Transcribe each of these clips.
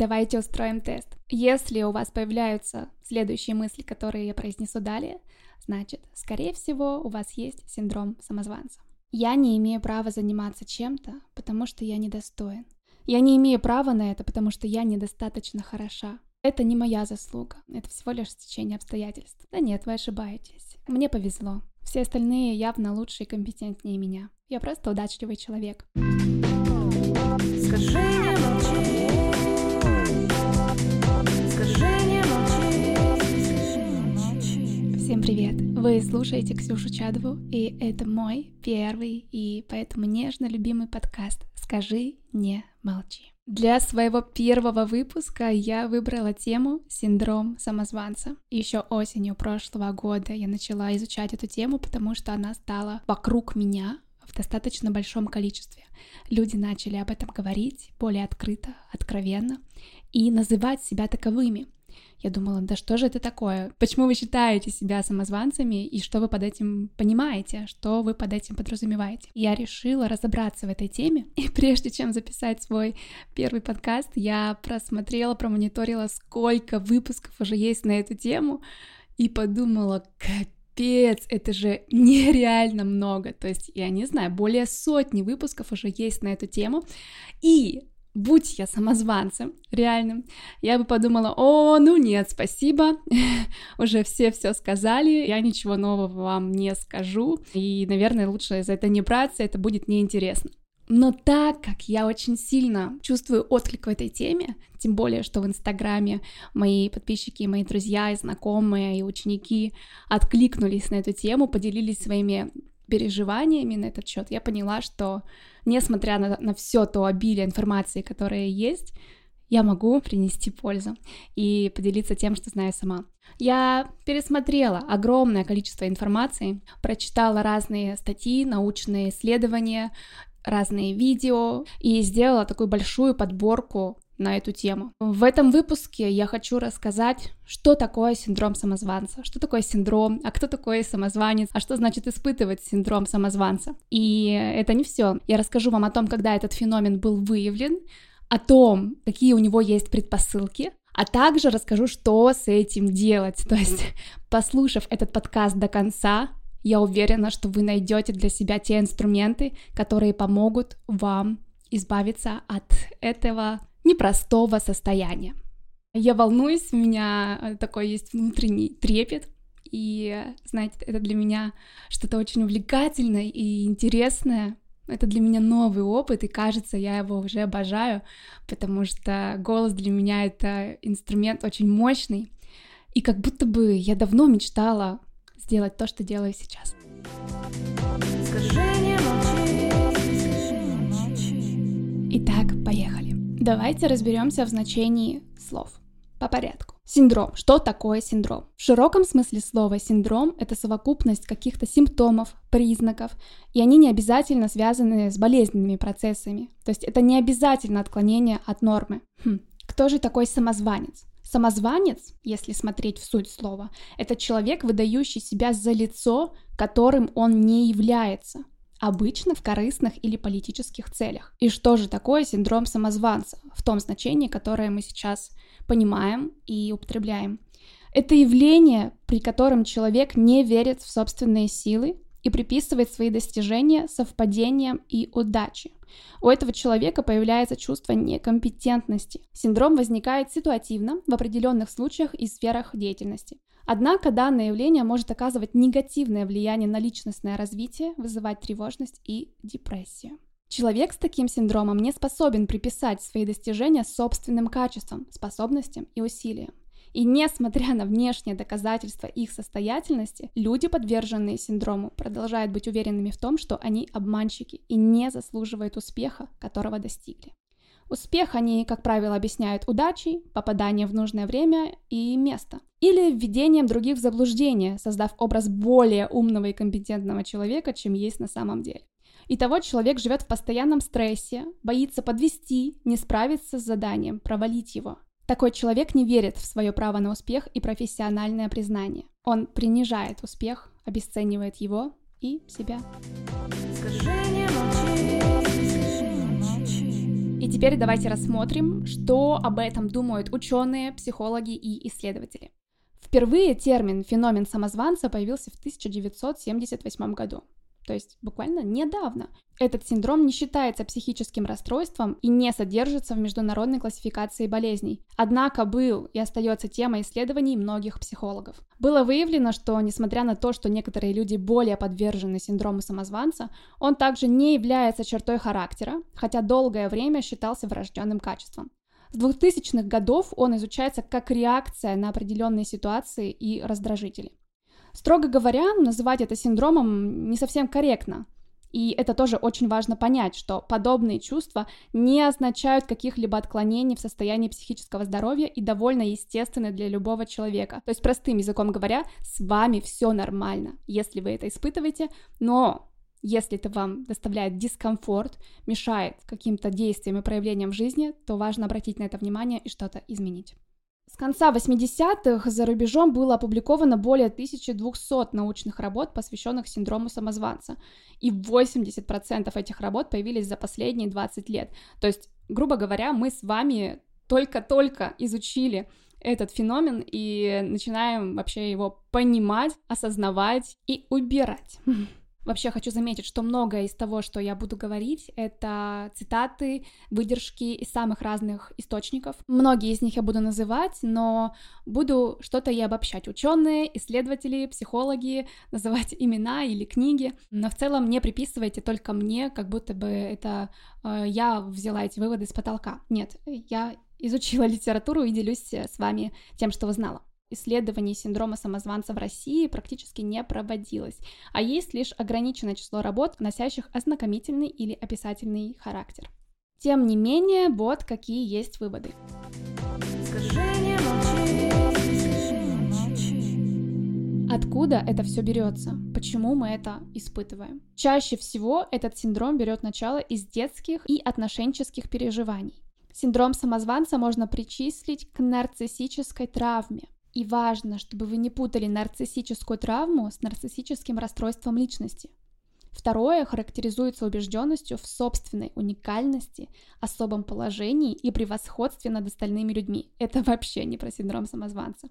Давайте устроим тест. Если у вас появляются следующие мысли, которые я произнесу далее, значит, скорее всего, у вас есть синдром самозванца. Я не имею права заниматься чем-то, потому что я недостоин. Я не имею права на это, потому что я недостаточно хороша. Это не моя заслуга, это всего лишь стечение обстоятельств. Да нет, вы ошибаетесь. Мне повезло. Все остальные явно лучше и компетентнее меня. Я просто удачливый человек. Скажи Всем привет! Вы слушаете Ксюшу Чадову, и это мой первый и поэтому нежно любимый подкаст «Скажи не молчи». Для своего первого выпуска я выбрала тему «Синдром самозванца». Еще осенью прошлого года я начала изучать эту тему, потому что она стала вокруг меня в достаточно большом количестве. Люди начали об этом говорить более открыто, откровенно и называть себя таковыми — я думала, да что же это такое? Почему вы считаете себя самозванцами и что вы под этим понимаете, что вы под этим подразумеваете? Я решила разобраться в этой теме, и прежде чем записать свой первый подкаст, я просмотрела, промониторила, сколько выпусков уже есть на эту тему, и подумала, капец, это же нереально много. То есть, я не знаю, более сотни выпусков уже есть на эту тему. И будь я самозванцем реальным, я бы подумала, о, ну нет, спасибо, уже все все сказали, я ничего нового вам не скажу, и, наверное, лучше за это не браться, это будет неинтересно. Но так как я очень сильно чувствую отклик в этой теме, тем более, что в Инстаграме мои подписчики, мои друзья и знакомые, и ученики откликнулись на эту тему, поделились своими переживаниями на этот счет, я поняла, что несмотря на, на все то обилие информации, которое есть, я могу принести пользу и поделиться тем, что знаю сама. Я пересмотрела огромное количество информации, прочитала разные статьи, научные исследования, разные видео и сделала такую большую подборку на эту тему. В этом выпуске я хочу рассказать, что такое синдром самозванца, что такое синдром, а кто такой самозванец, а что значит испытывать синдром самозванца. И это не все. Я расскажу вам о том, когда этот феномен был выявлен, о том, какие у него есть предпосылки, а также расскажу, что с этим делать. То есть, послушав этот подкаст до конца, я уверена, что вы найдете для себя те инструменты, которые помогут вам избавиться от этого непростого состояния. Я волнуюсь, у меня э, такой есть внутренний трепет, и, знаете, это для меня что-то очень увлекательное и интересное. Это для меня новый опыт, и кажется, я его уже обожаю, потому что голос для меня это инструмент очень мощный. И как будто бы я давно мечтала сделать то, что делаю сейчас. Скажи не молчи. Итак. Давайте разберемся в значении слов. По порядку. Синдром. Что такое синдром? В широком смысле слова синдром – это совокупность каких-то симптомов, признаков, и они не обязательно связаны с болезненными процессами. То есть это не обязательно отклонение от нормы. Хм. Кто же такой самозванец? Самозванец, если смотреть в суть слова, это человек, выдающий себя за лицо, которым он не является обычно в корыстных или политических целях. И что же такое синдром самозванца в том значении, которое мы сейчас понимаем и употребляем? Это явление, при котором человек не верит в собственные силы и приписывает свои достижения совпадениям и удаче. У этого человека появляется чувство некомпетентности. Синдром возникает ситуативно в определенных случаях и сферах деятельности. Однако данное явление может оказывать негативное влияние на личностное развитие, вызывать тревожность и депрессию. Человек с таким синдромом не способен приписать свои достижения собственным качествам, способностям и усилиям. И несмотря на внешние доказательства их состоятельности, люди, подверженные синдрому, продолжают быть уверенными в том, что они обманщики и не заслуживают успеха, которого достигли. Успех они, как правило, объясняют удачей, попаданием в нужное время и место. Или введением других в заблуждение, создав образ более умного и компетентного человека, чем есть на самом деле. Итого человек живет в постоянном стрессе, боится подвести, не справиться с заданием, провалить его. Такой человек не верит в свое право на успех и профессиональное признание. Он принижает успех, обесценивает его и себя. Скажи теперь давайте рассмотрим, что об этом думают ученые, психологи и исследователи. Впервые термин «феномен самозванца» появился в 1978 году то есть буквально недавно. Этот синдром не считается психическим расстройством и не содержится в международной классификации болезней, однако был и остается темой исследований многих психологов. Было выявлено, что несмотря на то, что некоторые люди более подвержены синдрому самозванца, он также не является чертой характера, хотя долгое время считался врожденным качеством. С 2000-х годов он изучается как реакция на определенные ситуации и раздражители. Строго говоря, называть это синдромом не совсем корректно. И это тоже очень важно понять, что подобные чувства не означают каких-либо отклонений в состоянии психического здоровья и довольно естественны для любого человека. То есть, простым языком говоря, с вами все нормально, если вы это испытываете, но если это вам доставляет дискомфорт, мешает каким-то действиям и проявлениям в жизни, то важно обратить на это внимание и что-то изменить. С конца 80-х за рубежом было опубликовано более 1200 научных работ, посвященных синдрому самозванца, и 80% этих работ появились за последние 20 лет. То есть, грубо говоря, мы с вами только-только изучили этот феномен и начинаем вообще его понимать, осознавать и убирать. Вообще хочу заметить, что многое из того, что я буду говорить, это цитаты, выдержки из самых разных источников. Многие из них я буду называть, но буду что-то и обобщать. Ученые, исследователи, психологи, называть имена или книги. Но в целом не приписывайте только мне, как будто бы это э, я взяла эти выводы с потолка. Нет, я изучила литературу и делюсь с вами тем, что узнала исследований синдрома самозванца в России практически не проводилось, а есть лишь ограниченное число работ, носящих ознакомительный или описательный характер. Тем не менее, вот какие есть выводы. Откуда это все берется? Почему мы это испытываем? Чаще всего этот синдром берет начало из детских и отношенческих переживаний. Синдром самозванца можно причислить к нарциссической травме. И важно, чтобы вы не путали нарциссическую травму с нарциссическим расстройством личности. Второе характеризуется убежденностью в собственной уникальности, особом положении и превосходстве над остальными людьми. Это вообще не про синдром самозванца.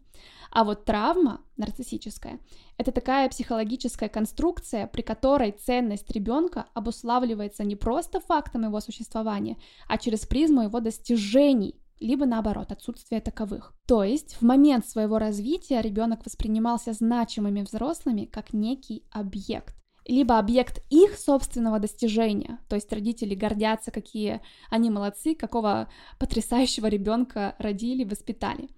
А вот травма нарциссическая – это такая психологическая конструкция, при которой ценность ребенка обуславливается не просто фактом его существования, а через призму его достижений – либо наоборот, отсутствие таковых. То есть в момент своего развития ребенок воспринимался значимыми взрослыми как некий объект либо объект их собственного достижения, то есть родители гордятся, какие они молодцы, какого потрясающего ребенка родили, воспитали,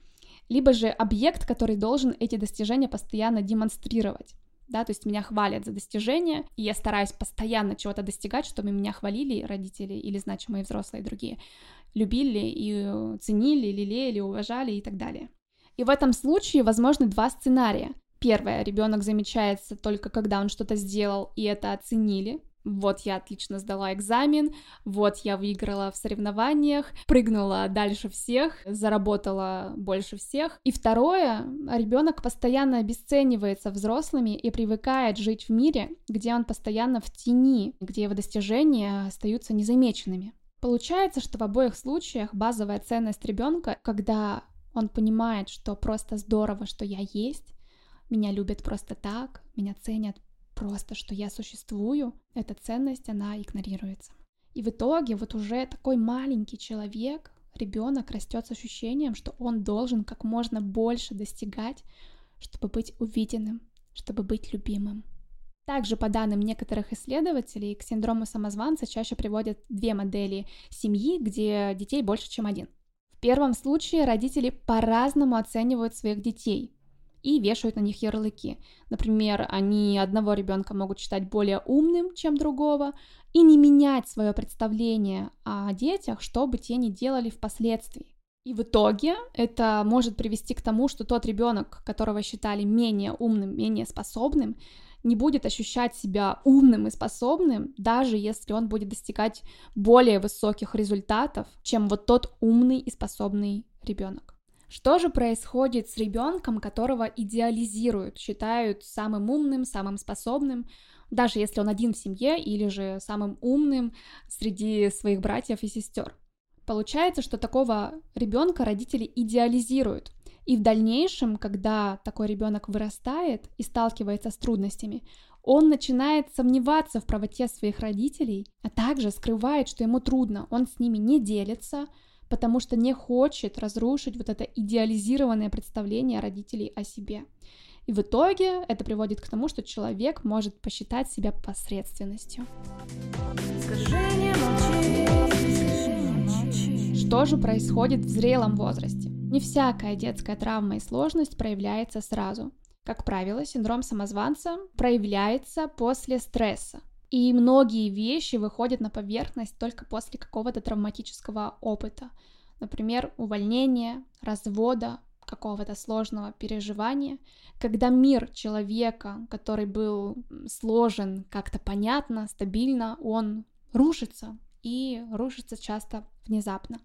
либо же объект, который должен эти достижения постоянно демонстрировать. Да, то есть меня хвалят за достижения, и я стараюсь постоянно чего-то достигать, чтобы меня хвалили родители или значимые взрослые другие любили и ценили, лелеяли, уважали и так далее. И в этом случае возможны два сценария. Первое, ребенок замечается только когда он что-то сделал и это оценили. Вот я отлично сдала экзамен, вот я выиграла в соревнованиях, прыгнула дальше всех, заработала больше всех. И второе, ребенок постоянно обесценивается взрослыми и привыкает жить в мире, где он постоянно в тени, где его достижения остаются незамеченными. Получается, что в обоих случаях базовая ценность ребенка, когда он понимает, что просто здорово, что я есть, меня любят просто так, меня ценят просто, что я существую, эта ценность, она игнорируется. И в итоге вот уже такой маленький человек, ребенок растет с ощущением, что он должен как можно больше достигать, чтобы быть увиденным, чтобы быть любимым. Также, по данным некоторых исследователей, к синдрому самозванца чаще приводят две модели семьи, где детей больше, чем один. В первом случае родители по-разному оценивают своих детей и вешают на них ярлыки. Например, они одного ребенка могут считать более умным, чем другого, и не менять свое представление о детях, что бы те ни делали впоследствии. И в итоге это может привести к тому, что тот ребенок, которого считали менее умным, менее способным, не будет ощущать себя умным и способным, даже если он будет достигать более высоких результатов, чем вот тот умный и способный ребенок. Что же происходит с ребенком, которого идеализируют, считают самым умным, самым способным, даже если он один в семье или же самым умным среди своих братьев и сестер? Получается, что такого ребенка родители идеализируют. И в дальнейшем, когда такой ребенок вырастает и сталкивается с трудностями, он начинает сомневаться в правоте своих родителей, а также скрывает, что ему трудно, он с ними не делится, потому что не хочет разрушить вот это идеализированное представление родителей о себе. И в итоге это приводит к тому, что человек может посчитать себя посредственностью. Что же происходит в зрелом возрасте? Не всякая детская травма и сложность проявляется сразу. Как правило, синдром самозванца проявляется после стресса. И многие вещи выходят на поверхность только после какого-то травматического опыта. Например, увольнения, развода, какого-то сложного переживания, когда мир человека, который был сложен как-то понятно, стабильно, он рушится, и рушится часто внезапно.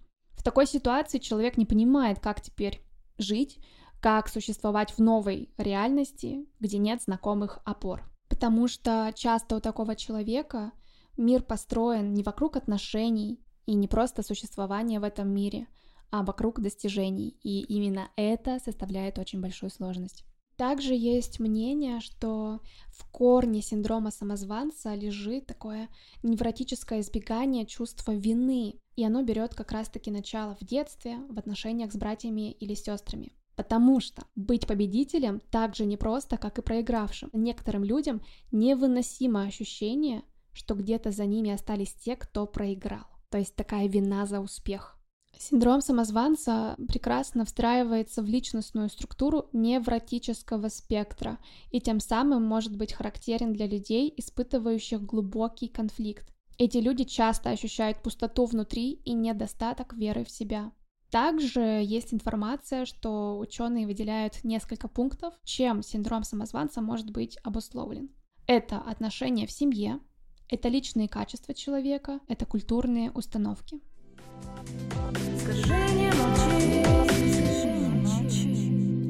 Такой ситуации человек не понимает, как теперь жить, как существовать в новой реальности, где нет знакомых опор. Потому что часто у такого человека мир построен не вокруг отношений и не просто существования в этом мире, а вокруг достижений, и именно это составляет очень большую сложность. Также есть мнение, что в корне синдрома самозванца лежит такое невротическое избегание чувства вины, и оно берет как раз-таки начало в детстве в отношениях с братьями или сестрами. Потому что быть победителем так же непросто, как и проигравшим. Некоторым людям невыносимо ощущение, что где-то за ними остались те, кто проиграл. То есть такая вина за успех. Синдром самозванца прекрасно встраивается в личностную структуру невротического спектра и тем самым может быть характерен для людей, испытывающих глубокий конфликт. Эти люди часто ощущают пустоту внутри и недостаток веры в себя. Также есть информация, что ученые выделяют несколько пунктов, чем синдром самозванца может быть обусловлен. Это отношения в семье, это личные качества человека, это культурные установки.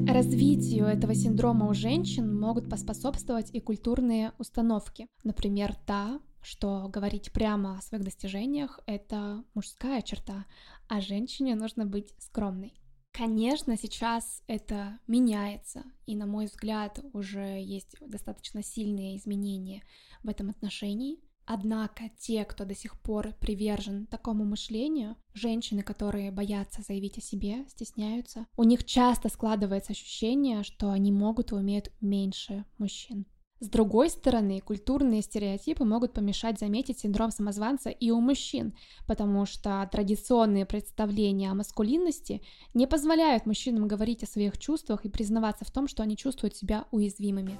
Развитию этого синдрома у женщин могут поспособствовать и культурные установки. Например, та, что говорить прямо о своих достижениях — это мужская черта, а женщине нужно быть скромной. Конечно, сейчас это меняется, и, на мой взгляд, уже есть достаточно сильные изменения в этом отношении. Однако те, кто до сих пор привержен такому мышлению, женщины, которые боятся заявить о себе, стесняются, у них часто складывается ощущение, что они могут и умеют меньше мужчин. С другой стороны, культурные стереотипы могут помешать заметить синдром самозванца и у мужчин, потому что традиционные представления о маскулинности не позволяют мужчинам говорить о своих чувствах и признаваться в том, что они чувствуют себя уязвимыми.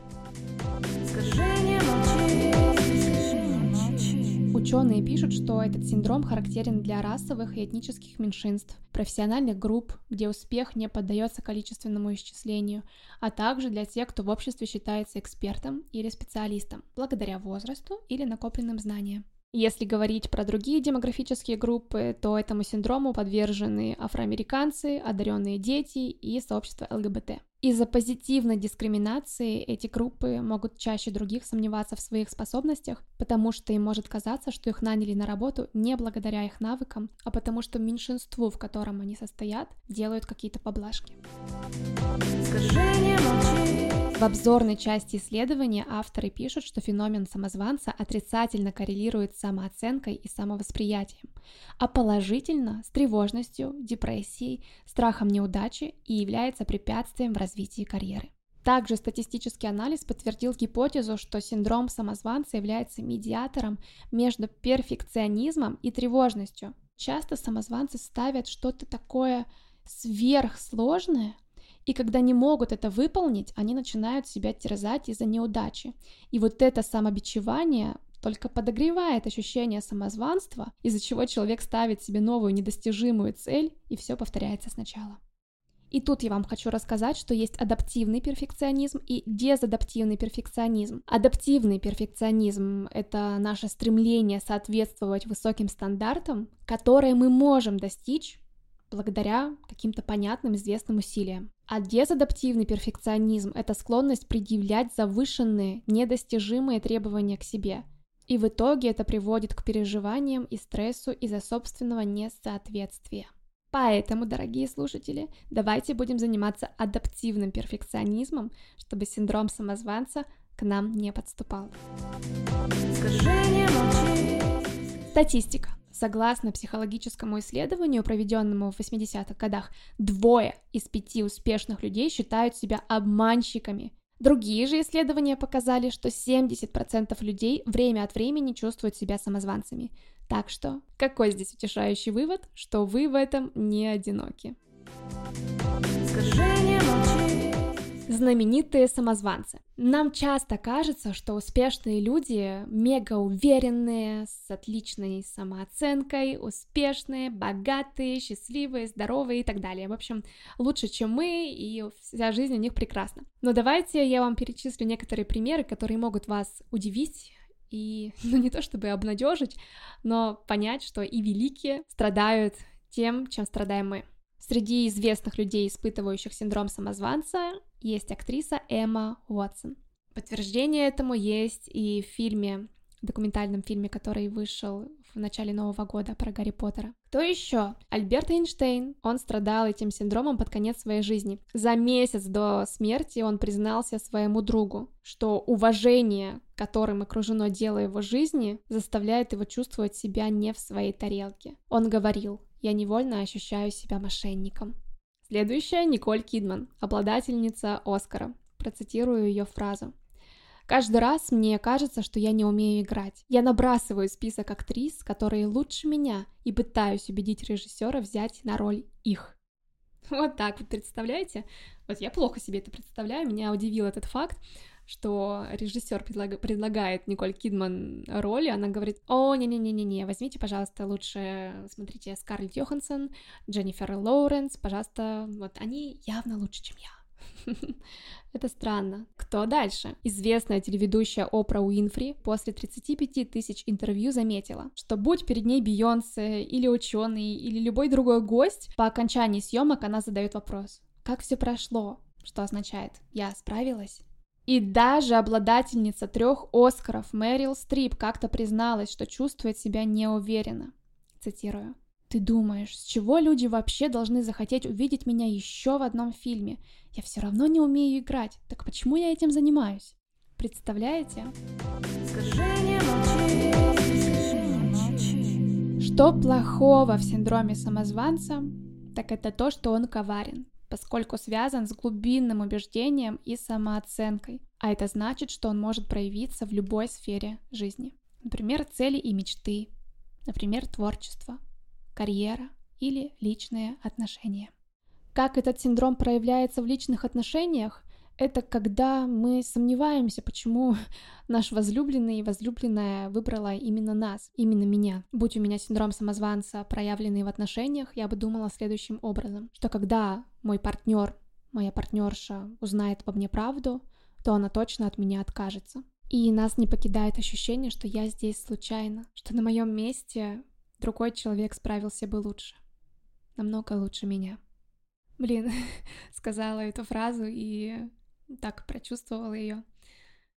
Скажи, Ученые пишут, что этот синдром характерен для расовых и этнических меньшинств, профессиональных групп, где успех не поддается количественному исчислению, а также для тех, кто в обществе считается экспертом или специалистом, благодаря возрасту или накопленным знаниям. Если говорить про другие демографические группы, то этому синдрому подвержены афроамериканцы, одаренные дети и сообщество ЛГБТ. Из-за позитивной дискриминации эти группы могут чаще других сомневаться в своих способностях, потому что им может казаться, что их наняли на работу не благодаря их навыкам, а потому что меньшинству, в котором они состоят, делают какие-то поблажки. В обзорной части исследования авторы пишут, что феномен самозванца отрицательно коррелирует с самооценкой и самовосприятием, а положительно с тревожностью, депрессией, страхом неудачи и является препятствием в развитии карьеры. Также статистический анализ подтвердил гипотезу, что синдром самозванца является медиатором между перфекционизмом и тревожностью. Часто самозванцы ставят что-то такое сверхсложное, и когда не могут это выполнить, они начинают себя терзать из-за неудачи. И вот это самобичевание только подогревает ощущение самозванства, из-за чего человек ставит себе новую недостижимую цель, и все повторяется сначала. И тут я вам хочу рассказать, что есть адаптивный перфекционизм и дезадаптивный перфекционизм. Адаптивный перфекционизм — это наше стремление соответствовать высоким стандартам, которые мы можем достичь благодаря каким-то понятным известным усилиям. А дезадаптивный перфекционизм — это склонность предъявлять завышенные, недостижимые требования к себе. И в итоге это приводит к переживаниям и стрессу из-за собственного несоответствия. Поэтому, дорогие слушатели, давайте будем заниматься адаптивным перфекционизмом, чтобы синдром самозванца к нам не подступал. Статистика. Согласно психологическому исследованию, проведенному в 80-х годах, двое из пяти успешных людей считают себя обманщиками. Другие же исследования показали, что 70% людей время от времени чувствуют себя самозванцами. Так что, какой здесь утешающий вывод, что вы в этом не одиноки? Скажи знаменитые самозванцы. Нам часто кажется, что успешные люди мега уверенные, с отличной самооценкой, успешные, богатые, счастливые, здоровые и так далее. В общем, лучше, чем мы, и вся жизнь у них прекрасна. Но давайте я вам перечислю некоторые примеры, которые могут вас удивить и, ну, не то чтобы обнадежить, но понять, что и великие страдают тем, чем страдаем мы. Среди известных людей, испытывающих синдром самозванца, есть актриса Эмма Уотсон. Подтверждение этому есть и в фильме, документальном фильме, который вышел в начале Нового года про Гарри Поттера. Кто еще? Альберт Эйнштейн. Он страдал этим синдромом под конец своей жизни. За месяц до смерти он признался своему другу, что уважение, которым окружено дело его жизни, заставляет его чувствовать себя не в своей тарелке. Он говорил, я невольно ощущаю себя мошенником. Следующая Николь Кидман, обладательница Оскара. Процитирую ее фразу. Каждый раз мне кажется, что я не умею играть. Я набрасываю список актрис, которые лучше меня, и пытаюсь убедить режиссера взять на роль их. Вот так вот, представляете? Вот я плохо себе это представляю, меня удивил этот факт что режиссер предлаг... предлагает Николь Кидман роли, она говорит, о, не-не-не-не-не, возьмите, пожалуйста, лучше, смотрите, Скарлетт Йоханссон, Дженнифер Лоуренс, пожалуйста, вот они явно лучше, чем я. Это странно. Кто дальше? Известная телеведущая Опра Уинфри после 35 тысяч интервью заметила, что будь перед ней Бейонсе или ученый или любой другой гость, по окончании съемок она задает вопрос. Как все прошло? Что означает «я справилась»? И даже обладательница трех Оскаров Мэрил Стрип как-то призналась, что чувствует себя неуверенно. Цитирую. «Ты думаешь, с чего люди вообще должны захотеть увидеть меня еще в одном фильме? Я все равно не умею играть, так почему я этим занимаюсь?» Представляете? Что плохого в синдроме самозванца, так это то, что он коварен поскольку связан с глубинным убеждением и самооценкой, а это значит, что он может проявиться в любой сфере жизни. Например, цели и мечты, например, творчество, карьера или личные отношения. Как этот синдром проявляется в личных отношениях, это когда мы сомневаемся, почему наш возлюбленный и возлюбленная выбрала именно нас, именно меня. Будь у меня синдром самозванца, проявленный в отношениях, я бы думала следующим образом, что когда мой партнер, моя партнерша узнает по мне правду, то она точно от меня откажется. И нас не покидает ощущение, что я здесь случайно, что на моем месте другой человек справился бы лучше, намного лучше меня. Блин, сказала эту фразу и так прочувствовала ее.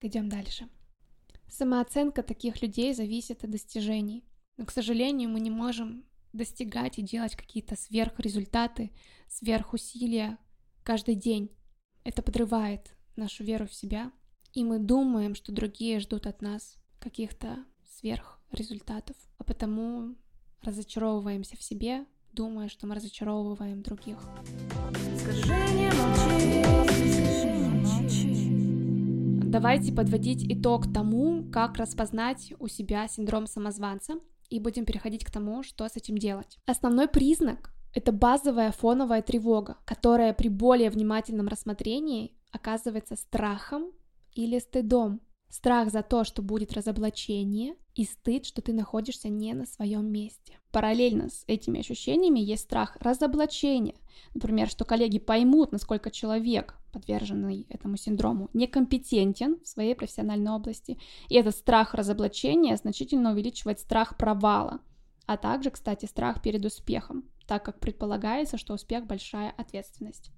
Идем дальше. Самооценка таких людей зависит от достижений. Но, к сожалению, мы не можем достигать и делать какие-то сверхрезультаты, сверхусилия каждый день. Это подрывает нашу веру в себя, и мы думаем, что другие ждут от нас каких-то сверхрезультатов, а потому разочаровываемся в себе, думая, что мы разочаровываем других. Скажи, не Давайте подводить итог тому, как распознать у себя синдром самозванца, и будем переходить к тому, что с этим делать. Основной признак — это базовая фоновая тревога, которая при более внимательном рассмотрении оказывается страхом или стыдом. Страх за то, что будет разоблачение, и стыд, что ты находишься не на своем месте. Параллельно с этими ощущениями есть страх разоблачения. Например, что коллеги поймут, насколько человек, подверженный этому синдрому, некомпетентен в своей профессиональной области. И этот страх разоблачения значительно увеличивает страх провала, а также, кстати, страх перед успехом, так как предполагается, что успех – большая ответственность.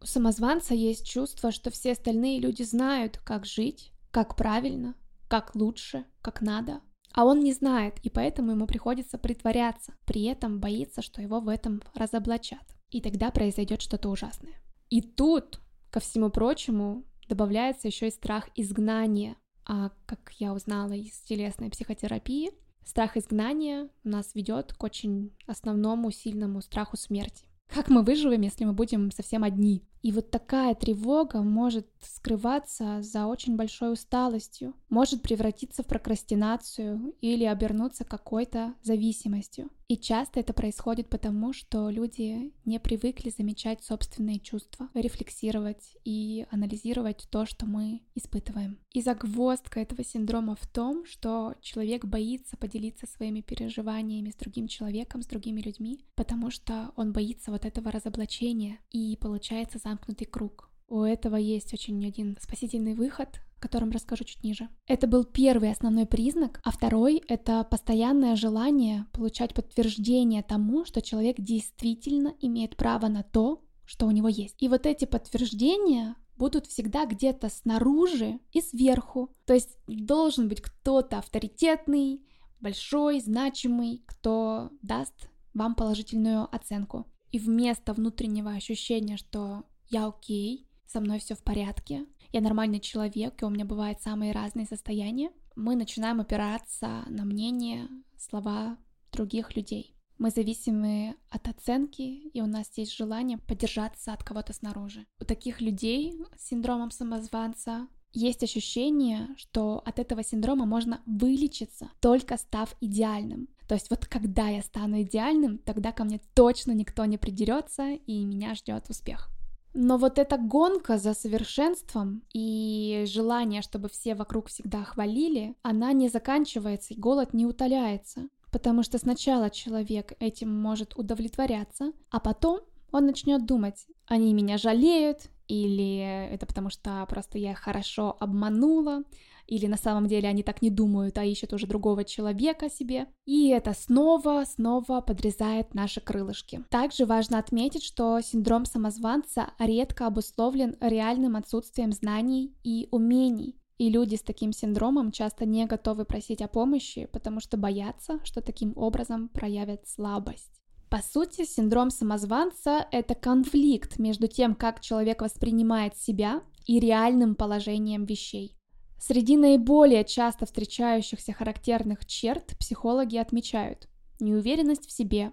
У самозванца есть чувство, что все остальные люди знают, как жить, как правильно, как лучше, как надо. А он не знает, и поэтому ему приходится притворяться, при этом боится, что его в этом разоблачат. И тогда произойдет что-то ужасное. И тут, ко всему прочему, добавляется еще и страх изгнания. А как я узнала из телесной психотерапии, страх изгнания нас ведет к очень основному сильному страху смерти. Как мы выживем, если мы будем совсем одни? И вот такая тревога может скрываться за очень большой усталостью, может превратиться в прокрастинацию или обернуться какой-то зависимостью. И часто это происходит потому, что люди не привыкли замечать собственные чувства, рефлексировать и анализировать то, что мы испытываем. И загвоздка этого синдрома в том, что человек боится поделиться своими переживаниями с другим человеком, с другими людьми, потому что он боится вот этого разоблачения и получается замкнутый круг. У этого есть очень один спасительный выход, о котором расскажу чуть ниже. Это был первый основной признак, а второй — это постоянное желание получать подтверждение тому, что человек действительно имеет право на то, что у него есть. И вот эти подтверждения будут всегда где-то снаружи и сверху. То есть должен быть кто-то авторитетный, большой, значимый, кто даст вам положительную оценку. И вместо внутреннего ощущения, что я окей, со мной все в порядке, я нормальный человек, и у меня бывают самые разные состояния, мы начинаем опираться на мнение, слова других людей. Мы зависимы от оценки, и у нас есть желание поддержаться от кого-то снаружи. У таких людей с синдромом самозванца есть ощущение, что от этого синдрома можно вылечиться, только став идеальным. То есть вот когда я стану идеальным, тогда ко мне точно никто не придерется, и меня ждет успех. Но вот эта гонка за совершенством и желание, чтобы все вокруг всегда хвалили, она не заканчивается, и голод не утоляется. Потому что сначала человек этим может удовлетворяться, а потом он начнет думать, они меня жалеют, или это потому что просто я хорошо обманула, или на самом деле они так не думают, а ищут уже другого человека себе. И это снова, снова подрезает наши крылышки. Также важно отметить, что синдром самозванца редко обусловлен реальным отсутствием знаний и умений. И люди с таким синдромом часто не готовы просить о помощи, потому что боятся, что таким образом проявят слабость. По сути, синдром самозванца — это конфликт между тем, как человек воспринимает себя, и реальным положением вещей. Среди наиболее часто встречающихся характерных черт психологи отмечают неуверенность в себе,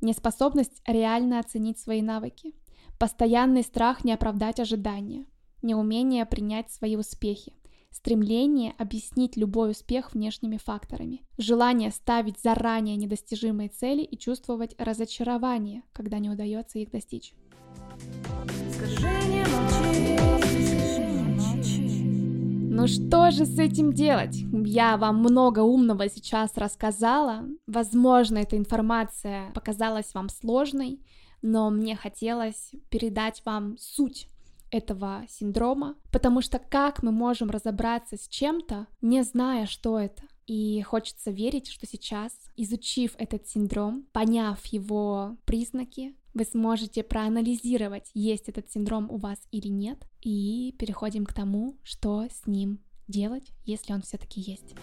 неспособность реально оценить свои навыки, постоянный страх не оправдать ожидания, неумение принять свои успехи, стремление объяснить любой успех внешними факторами, желание ставить заранее недостижимые цели и чувствовать разочарование, когда не удается их достичь. Скажи, Ну что же с этим делать? Я вам много умного сейчас рассказала. Возможно, эта информация показалась вам сложной, но мне хотелось передать вам суть этого синдрома, потому что как мы можем разобраться с чем-то, не зная, что это? И хочется верить, что сейчас, изучив этот синдром, поняв его признаки, вы сможете проанализировать, есть этот синдром у вас или нет, и переходим к тому, что с ним делать, если он все-таки есть.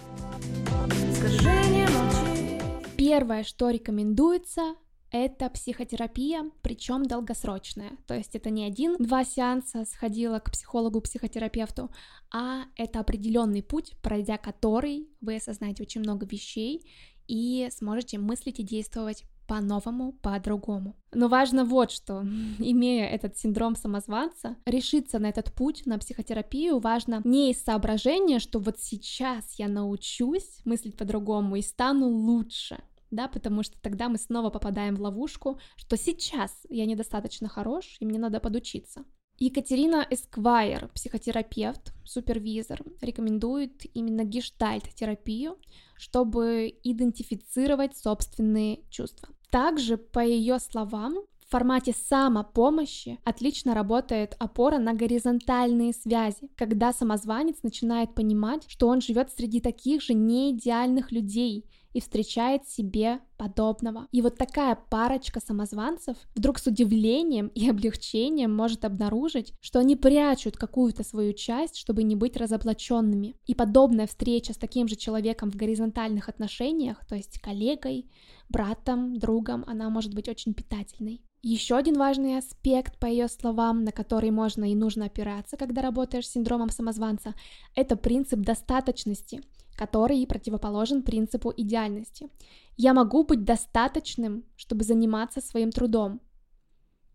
Первое, что рекомендуется, это психотерапия, причем долгосрочная. То есть это не один-два сеанса сходила к психологу-психотерапевту, а это определенный путь, пройдя который вы осознаете очень много вещей и сможете мыслить и действовать по-новому, по-другому. Но важно вот что, имея этот синдром самозванца, решиться на этот путь, на психотерапию, важно не из соображения, что вот сейчас я научусь мыслить по-другому и стану лучше, да, потому что тогда мы снова попадаем в ловушку, что сейчас я недостаточно хорош, и мне надо подучиться. Екатерина Эсквайр, психотерапевт, супервизор, рекомендует именно гештальт-терапию, чтобы идентифицировать собственные чувства. Также, по ее словам, в формате самопомощи отлично работает опора на горизонтальные связи, когда самозванец начинает понимать, что он живет среди таких же неидеальных людей, и встречает себе подобного. И вот такая парочка самозванцев вдруг с удивлением и облегчением может обнаружить, что они прячут какую-то свою часть, чтобы не быть разоблаченными. И подобная встреча с таким же человеком в горизонтальных отношениях, то есть коллегой, братом, другом, она может быть очень питательной. Еще один важный аспект, по ее словам, на который можно и нужно опираться, когда работаешь с синдромом самозванца, это принцип достаточности, который противоположен принципу идеальности. Я могу быть достаточным, чтобы заниматься своим трудом.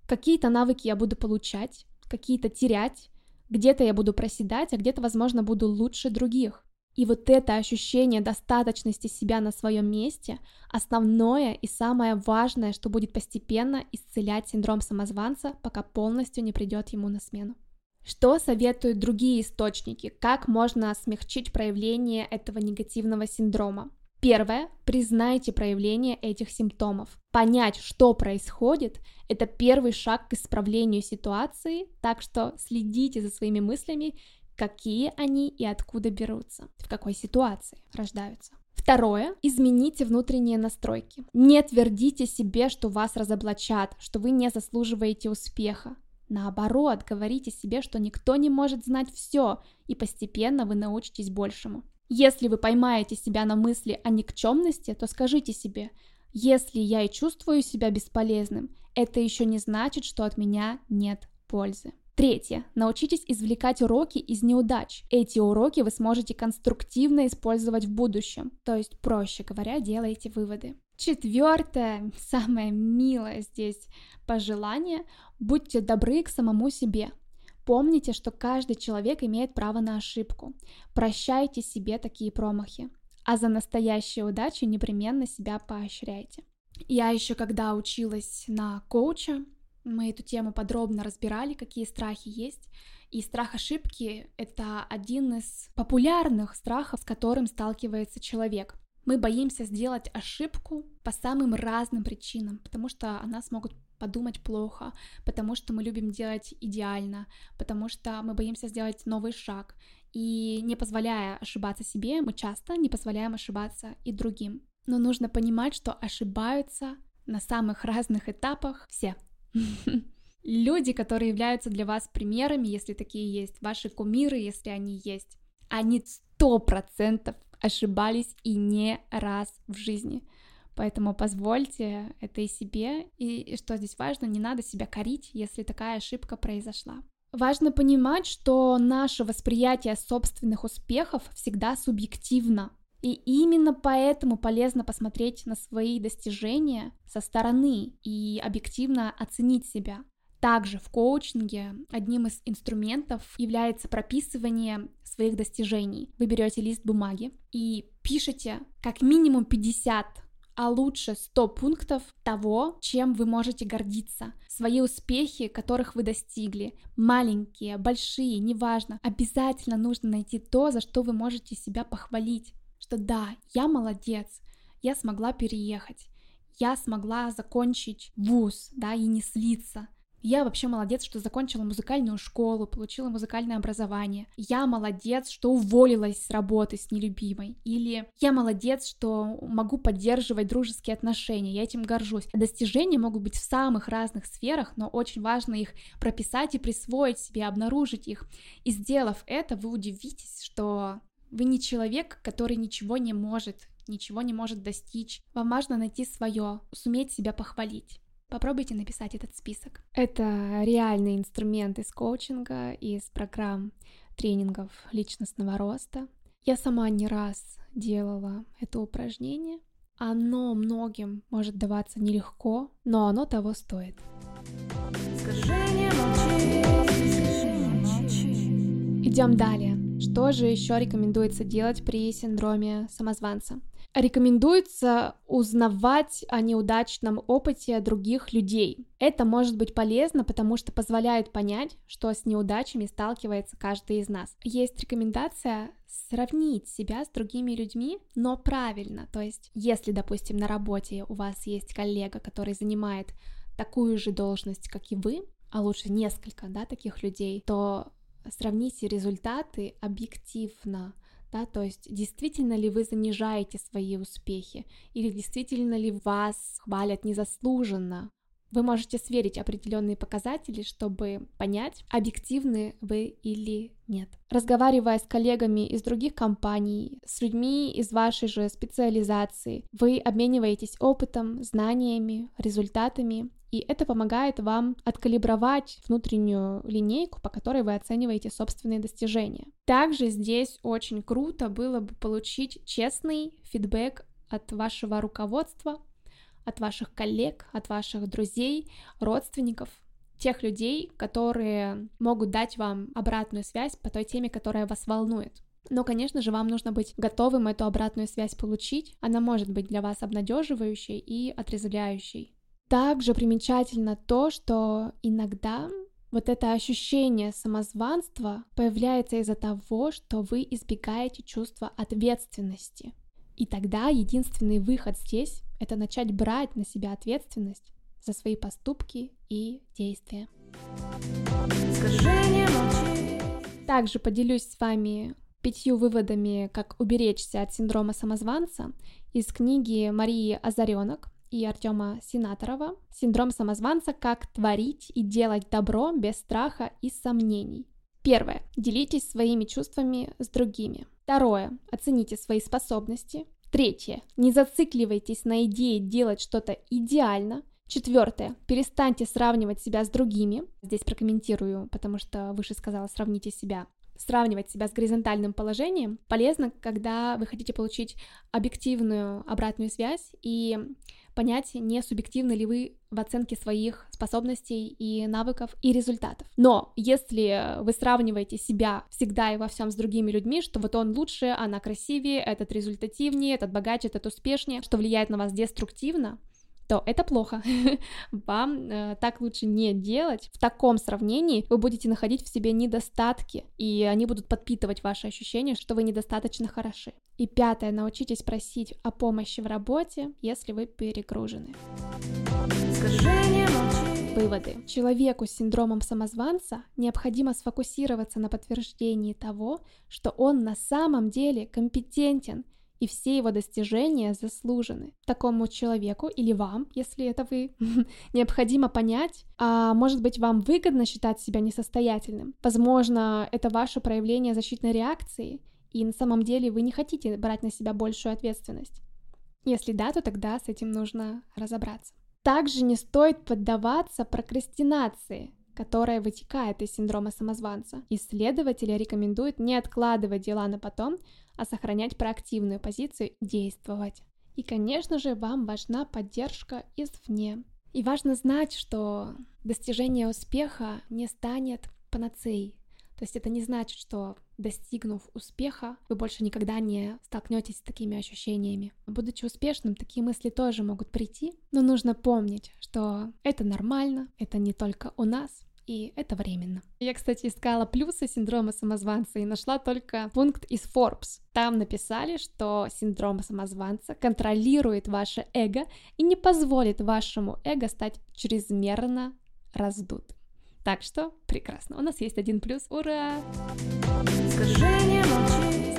Какие-то навыки я буду получать, какие-то терять, где-то я буду проседать, а где-то, возможно, буду лучше других. И вот это ощущение достаточности себя на своем месте – основное и самое важное, что будет постепенно исцелять синдром самозванца, пока полностью не придет ему на смену. Что советуют другие источники? Как можно смягчить проявление этого негативного синдрома? Первое. Признайте проявление этих симптомов. Понять, что происходит, это первый шаг к исправлению ситуации, так что следите за своими мыслями какие они и откуда берутся, в какой ситуации рождаются. Второе. Измените внутренние настройки. Не твердите себе, что вас разоблачат, что вы не заслуживаете успеха. Наоборот, говорите себе, что никто не может знать все, и постепенно вы научитесь большему. Если вы поймаете себя на мысли о никчемности, то скажите себе, если я и чувствую себя бесполезным, это еще не значит, что от меня нет пользы. Третье. Научитесь извлекать уроки из неудач. Эти уроки вы сможете конструктивно использовать в будущем. То есть, проще говоря, делайте выводы. Четвертое, самое милое здесь пожелание, будьте добры к самому себе. Помните, что каждый человек имеет право на ошибку. Прощайте себе такие промахи. А за настоящие удачи непременно себя поощряйте. Я еще когда училась на коуча, мы эту тему подробно разбирали, какие страхи есть. И страх ошибки — это один из популярных страхов, с которым сталкивается человек. Мы боимся сделать ошибку по самым разным причинам, потому что о нас могут подумать плохо, потому что мы любим делать идеально, потому что мы боимся сделать новый шаг. И не позволяя ошибаться себе, мы часто не позволяем ошибаться и другим. Но нужно понимать, что ошибаются на самых разных этапах все. Люди, которые являются для вас примерами, если такие есть, ваши кумиры, если они есть, они сто процентов ошибались и не раз в жизни. Поэтому позвольте это и себе. И что здесь важно, не надо себя корить, если такая ошибка произошла. Важно понимать, что наше восприятие собственных успехов всегда субъективно. И именно поэтому полезно посмотреть на свои достижения со стороны и объективно оценить себя. Также в коучинге одним из инструментов является прописывание своих достижений. Вы берете лист бумаги и пишете как минимум 50 а лучше 100 пунктов того, чем вы можете гордиться. Свои успехи, которых вы достигли, маленькие, большие, неважно, обязательно нужно найти то, за что вы можете себя похвалить что да, я молодец, я смогла переехать, я смогла закончить вуз, да, и не слиться. Я вообще молодец, что закончила музыкальную школу, получила музыкальное образование. Я молодец, что уволилась с работы с нелюбимой. Или я молодец, что могу поддерживать дружеские отношения. Я этим горжусь. Достижения могут быть в самых разных сферах, но очень важно их прописать и присвоить себе, обнаружить их. И сделав это, вы удивитесь, что вы не человек, который ничего не может, ничего не может достичь. Вам важно найти свое, суметь себя похвалить. Попробуйте написать этот список. Это реальный инструмент из коучинга, из программ тренингов личностного роста. Я сама не раз делала это упражнение. Оно многим может даваться нелегко, но оно того стоит. Идем далее. Что же еще рекомендуется делать при синдроме самозванца? Рекомендуется узнавать о неудачном опыте других людей. Это может быть полезно, потому что позволяет понять, что с неудачами сталкивается каждый из нас. Есть рекомендация сравнить себя с другими людьми, но правильно. То есть, если, допустим, на работе у вас есть коллега, который занимает такую же должность, как и вы, а лучше несколько, да, таких людей, то сравните результаты объективно, да, то есть действительно ли вы занижаете свои успехи, или действительно ли вас хвалят незаслуженно, вы можете сверить определенные показатели, чтобы понять, объективны вы или нет. Разговаривая с коллегами из других компаний, с людьми из вашей же специализации, вы обмениваетесь опытом, знаниями, результатами, и это помогает вам откалибровать внутреннюю линейку, по которой вы оцениваете собственные достижения. Также здесь очень круто было бы получить честный фидбэк от вашего руководства, от ваших коллег, от ваших друзей, родственников, тех людей, которые могут дать вам обратную связь по той теме, которая вас волнует. Но, конечно же, вам нужно быть готовым эту обратную связь получить. Она может быть для вас обнадеживающей и отрезвляющей. Также примечательно то, что иногда вот это ощущение самозванства появляется из-за того, что вы избегаете чувства ответственности. И тогда единственный выход здесь — это начать брать на себя ответственность за свои поступки и действия. Также поделюсь с вами пятью выводами, как уберечься от синдрома самозванца из книги Марии Озаренок и Артема Сенаторова «Синдром самозванца. Как творить и делать добро без страха и сомнений». Первое. Делитесь своими чувствами с другими. Второе. Оцените свои способности. Третье. Не зацикливайтесь на идее делать что-то идеально. Четвертое. Перестаньте сравнивать себя с другими. Здесь прокомментирую, потому что выше сказала, сравните себя. Сравнивать себя с горизонтальным положением полезно, когда вы хотите получить объективную обратную связь и понять, не субъективны ли вы в оценке своих способностей и навыков и результатов. Но если вы сравниваете себя всегда и во всем с другими людьми, что вот он лучше, она красивее, этот результативнее, этот богаче, этот успешнее, что влияет на вас деструктивно, то это плохо. Вам э, так лучше не делать. В таком сравнении вы будете находить в себе недостатки, и они будут подпитывать ваше ощущение, что вы недостаточно хороши. И пятое, научитесь просить о помощи в работе, если вы перегружены. Выводы. Человеку с синдромом самозванца необходимо сфокусироваться на подтверждении того, что он на самом деле компетентен и все его достижения заслужены. Такому человеку или вам, если это вы, необходимо понять, а может быть вам выгодно считать себя несостоятельным. Возможно, это ваше проявление защитной реакции, и на самом деле вы не хотите брать на себя большую ответственность. Если да, то тогда с этим нужно разобраться. Также не стоит поддаваться прокрастинации, которая вытекает из синдрома самозванца. Исследователи рекомендуют не откладывать дела на потом, а сохранять проактивную позицию действовать. И, конечно же, вам важна поддержка извне. И важно знать, что достижение успеха не станет панацеей. То есть это не значит, что достигнув успеха, вы больше никогда не столкнетесь с такими ощущениями. Будучи успешным, такие мысли тоже могут прийти, но нужно помнить, что это нормально, это не только у нас, и это временно. Я, кстати, искала плюсы синдрома самозванца и нашла только пункт из Forbes. Там написали, что синдром самозванца контролирует ваше эго и не позволит вашему эго стать чрезмерно раздутым. Так что прекрасно. У нас есть один плюс. Ура!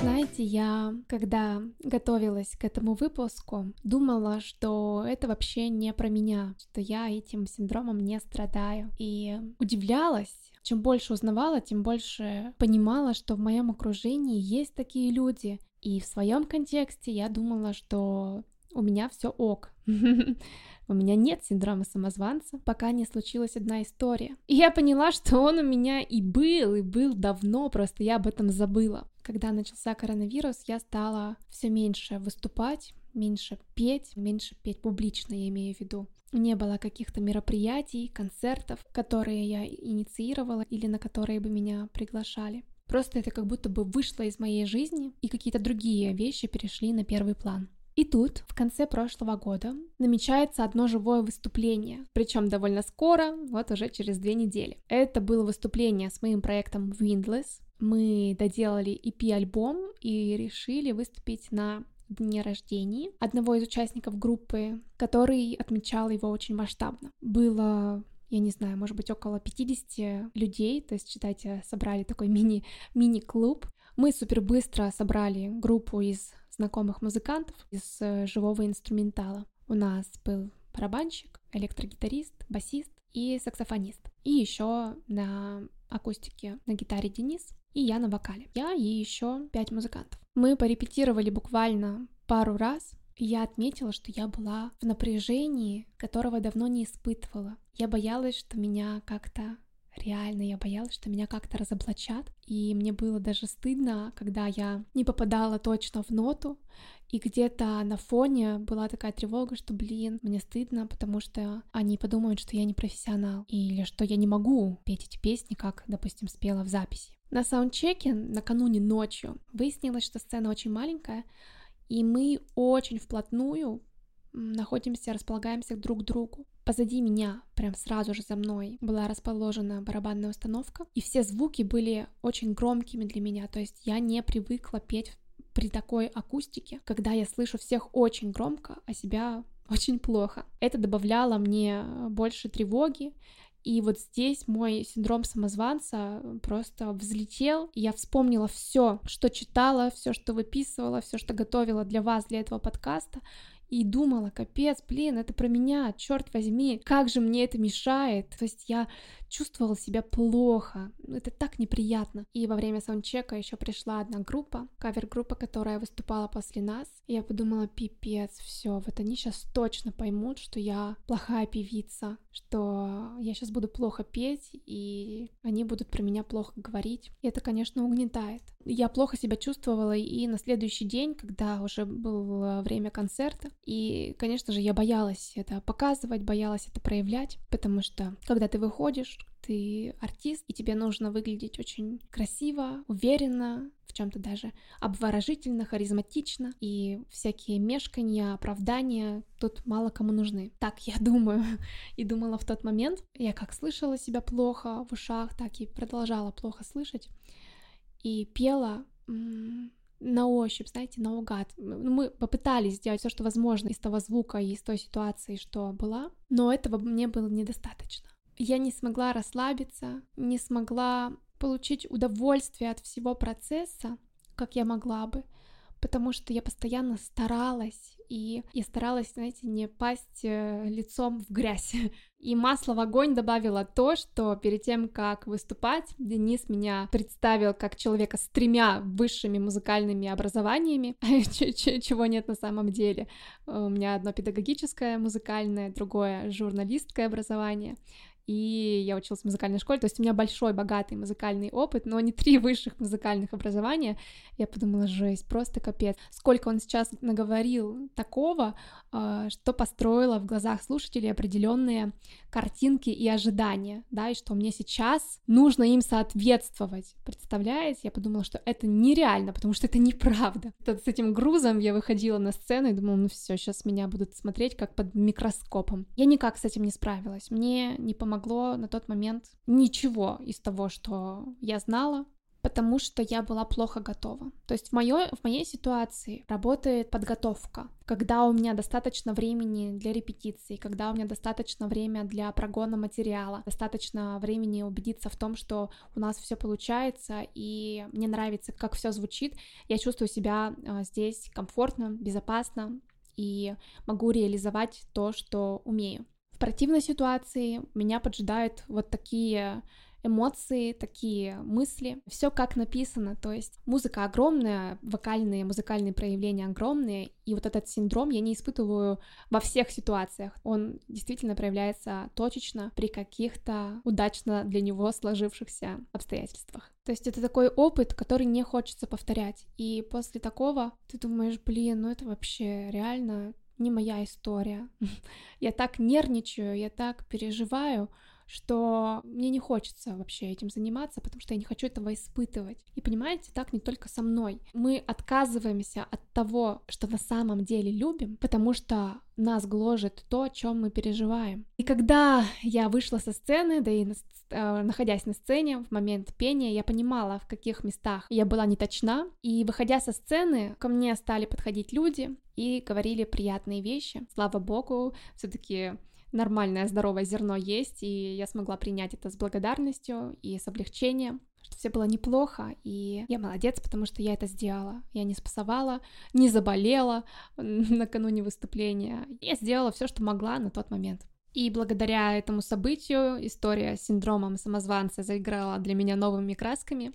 Знаете, я, когда готовилась к этому выпуску, думала, что это вообще не про меня, что я этим синдромом не страдаю. И удивлялась, чем больше узнавала, тем больше понимала, что в моем окружении есть такие люди. И в своем контексте я думала, что у меня все ок. У меня нет синдрома самозванца, пока не случилась одна история. И я поняла, что он у меня и был, и был давно, просто я об этом забыла. Когда начался коронавирус, я стала все меньше выступать, меньше петь, меньше петь публично, я имею в виду. Не было каких-то мероприятий, концертов, которые я инициировала или на которые бы меня приглашали. Просто это как будто бы вышло из моей жизни, и какие-то другие вещи перешли на первый план. И тут, в конце прошлого года, намечается одно живое выступление, причем довольно скоро, вот уже через две недели. Это было выступление с моим проектом Windless. Мы доделали EP-альбом и решили выступить на дне рождения одного из участников группы, который отмечал его очень масштабно. Было я не знаю, может быть, около 50 людей, то есть, считайте, собрали такой мини, мини-клуб. Мы супер быстро собрали группу из знакомых музыкантов из э, живого инструментала. У нас был барабанщик, электрогитарист, басист и саксофонист. И еще на акустике на гитаре Денис и я на вокале. Я и еще пять музыкантов. Мы порепетировали буквально пару раз, и я отметила, что я была в напряжении, которого давно не испытывала. Я боялась, что меня как-то реально я боялась, что меня как-то разоблачат, и мне было даже стыдно, когда я не попадала точно в ноту, и где-то на фоне была такая тревога, что, блин, мне стыдно, потому что они подумают, что я не профессионал, или что я не могу петь эти песни, как, допустим, спела в записи. На саундчеке накануне ночью выяснилось, что сцена очень маленькая, и мы очень вплотную находимся, располагаемся друг к другу. Позади меня, прям сразу же за мной, была расположена барабанная установка, и все звуки были очень громкими для меня, то есть я не привыкла петь при такой акустике, когда я слышу всех очень громко, а себя очень плохо. Это добавляло мне больше тревоги, и вот здесь мой синдром самозванца просто взлетел. И я вспомнила все, что читала, все, что выписывала, все, что готовила для вас, для этого подкаста и думала, капец, блин, это про меня, черт возьми, как же мне это мешает. То есть я чувствовала себя плохо, это так неприятно. И во время саундчека еще пришла одна группа, кавер-группа, которая выступала после нас. И я подумала, пипец, все, вот они сейчас точно поймут, что я плохая певица, что я сейчас буду плохо петь, и они будут про меня плохо говорить. И это, конечно, угнетает. Я плохо себя чувствовала и на следующий день, когда уже было время концерта, и, конечно же, я боялась это показывать, боялась это проявлять, потому что когда ты выходишь, ты артист, и тебе нужно выглядеть очень красиво, уверенно, в чем-то даже обворожительно, харизматично, и всякие мешканья, оправдания тут мало кому нужны. Так я думаю и думала в тот момент. Я как слышала себя плохо в ушах, так и продолжала плохо слышать. И пела на ощупь, знаете, наугад. Мы попытались сделать все, что возможно из того звука и из той ситуации, что была, но этого мне было недостаточно. Я не смогла расслабиться, не смогла получить удовольствие от всего процесса, как я могла бы, потому что я постоянно старалась, и я старалась, знаете, не пасть э, лицом в грязь. И масло в огонь добавило то, что перед тем, как выступать, Денис меня представил как человека с тремя высшими музыкальными образованиями, чего нет на самом деле. У меня одно педагогическое музыкальное, другое журналистское образование и я училась в музыкальной школе, то есть у меня большой, богатый музыкальный опыт, но не три высших музыкальных образования. Я подумала, жесть, просто капец. Сколько он сейчас наговорил такого, а, что построило в глазах слушателей определенные картинки и ожидания, да, и что мне сейчас нужно им соответствовать. Представляете? Я подумала, что это нереально, потому что это неправда. С этим грузом я выходила на сцену и думала, ну все, сейчас меня будут смотреть как под микроскопом. Я никак с этим не справилась. Мне не помогло на тот момент ничего из того, что я знала, потому что я была плохо готова. То есть в, моё, в моей ситуации работает подготовка, когда у меня достаточно времени для репетиции, когда у меня достаточно время для прогона материала, достаточно времени убедиться в том, что у нас все получается и мне нравится, как все звучит, я чувствую себя а, здесь комфортно, безопасно и могу реализовать то, что умею. В противной ситуации меня поджидают вот такие эмоции, такие мысли, все как написано, то есть музыка огромная, вокальные, музыкальные проявления огромные, и вот этот синдром я не испытываю во всех ситуациях. Он действительно проявляется точечно при каких-то удачно для него сложившихся обстоятельствах. То есть это такой опыт, который не хочется повторять. И после такого ты думаешь, блин, ну это вообще реально не моя история. Я так нервничаю, я так переживаю, что мне не хочется вообще этим заниматься, потому что я не хочу этого испытывать. И понимаете, так не только со мной. Мы отказываемся от того, что на самом деле любим, потому что нас гложет то, о чем мы переживаем. И когда я вышла со сцены, да и на, э, находясь на сцене в момент пения, я понимала, в каких местах я была не точна. И выходя со сцены, ко мне стали подходить люди и говорили приятные вещи. Слава богу, все-таки нормальное здоровое зерно есть, и я смогла принять это с благодарностью и с облегчением что все было неплохо, и я молодец, потому что я это сделала. Я не спасовала, не заболела накануне выступления. Я сделала все, что могла на тот момент. И благодаря этому событию история с синдромом самозванца заиграла для меня новыми красками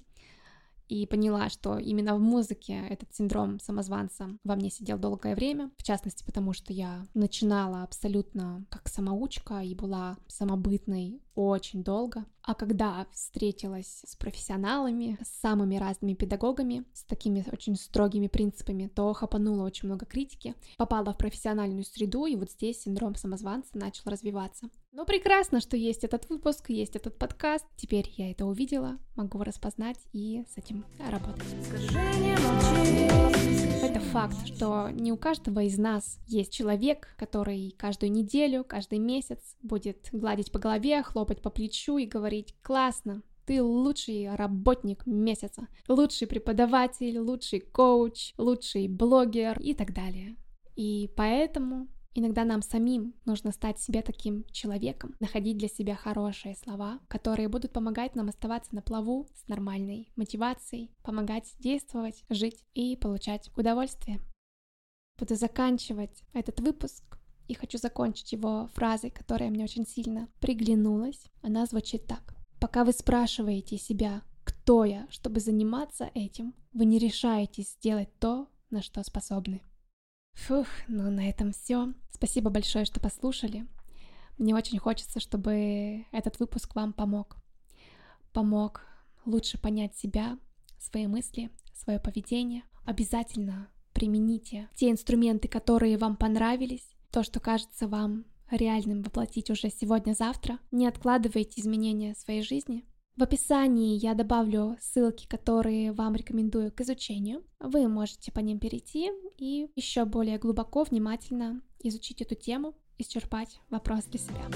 и поняла, что именно в музыке этот синдром самозванца во мне сидел долгое время, в частности, потому что я начинала абсолютно как самоучка и была самобытной очень долго. А когда встретилась с профессионалами, с самыми разными педагогами, с такими очень строгими принципами, то хапанула очень много критики, попала в профессиональную среду, и вот здесь синдром самозванца начал развиваться. Ну, прекрасно, что есть этот выпуск, есть этот подкаст. Теперь я это увидела, могу распознать и с этим работать. Это факт, что не у каждого из нас есть человек, который каждую неделю, каждый месяц будет гладить по голове, хлопать по плечу и говорить «классно, ты лучший работник месяца, лучший преподаватель, лучший коуч, лучший блогер и так далее. И поэтому Иногда нам самим нужно стать себе таким человеком, находить для себя хорошие слова, которые будут помогать нам оставаться на плаву с нормальной мотивацией, помогать действовать, жить и получать удовольствие. Буду заканчивать этот выпуск и хочу закончить его фразой, которая мне очень сильно приглянулась. Она звучит так. Пока вы спрашиваете себя, кто я, чтобы заниматься этим, вы не решаетесь сделать то, на что способны. Фух, ну на этом все. Спасибо большое, что послушали. Мне очень хочется, чтобы этот выпуск вам помог. Помог лучше понять себя, свои мысли, свое поведение. Обязательно примените те инструменты, которые вам понравились, то, что кажется вам реальным воплотить уже сегодня-завтра. Не откладывайте изменения своей жизни, в описании я добавлю ссылки, которые вам рекомендую к изучению. Вы можете по ним перейти и еще более глубоко, внимательно изучить эту тему, исчерпать вопрос для себя.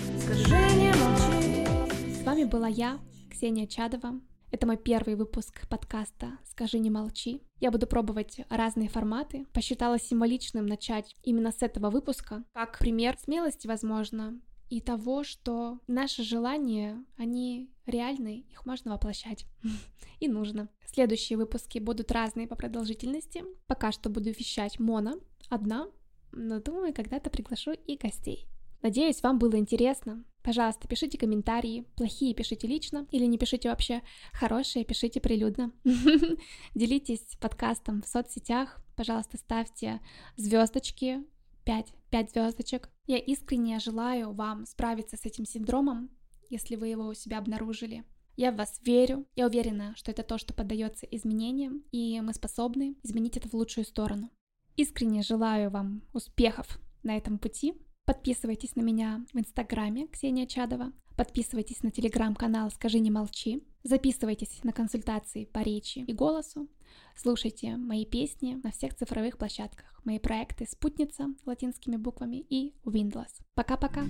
С вами была я, Ксения Чадова. Это мой первый выпуск подкаста «Скажи, не молчи». Я буду пробовать разные форматы. Посчитала символичным начать именно с этого выпуска, как пример смелости, возможно, и того, что наши желания, они реальны, их можно воплощать. И нужно. Следующие выпуски будут разные по продолжительности. Пока что буду вещать моно, одна, но думаю, когда-то приглашу и гостей. Надеюсь, вам было интересно. Пожалуйста, пишите комментарии. Плохие пишите лично или не пишите вообще. Хорошие пишите прилюдно. Делитесь подкастом в соцсетях. Пожалуйста, ставьте звездочки 5, 5 звездочек. Я искренне желаю вам справиться с этим синдромом, если вы его у себя обнаружили. Я в вас верю, я уверена, что это то, что поддается изменениям, и мы способны изменить это в лучшую сторону. Искренне желаю вам успехов на этом пути. Подписывайтесь на меня в инстаграме Ксения Чадова, подписывайтесь на телеграм-канал «Скажи, не молчи», записывайтесь на консультации по речи и голосу, слушайте мои песни на всех цифровых площадках, мои проекты «Спутница» латинскими буквами и «Windless». Пока-пока!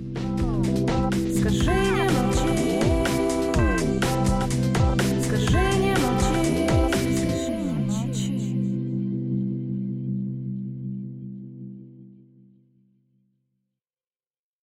Скажи, не.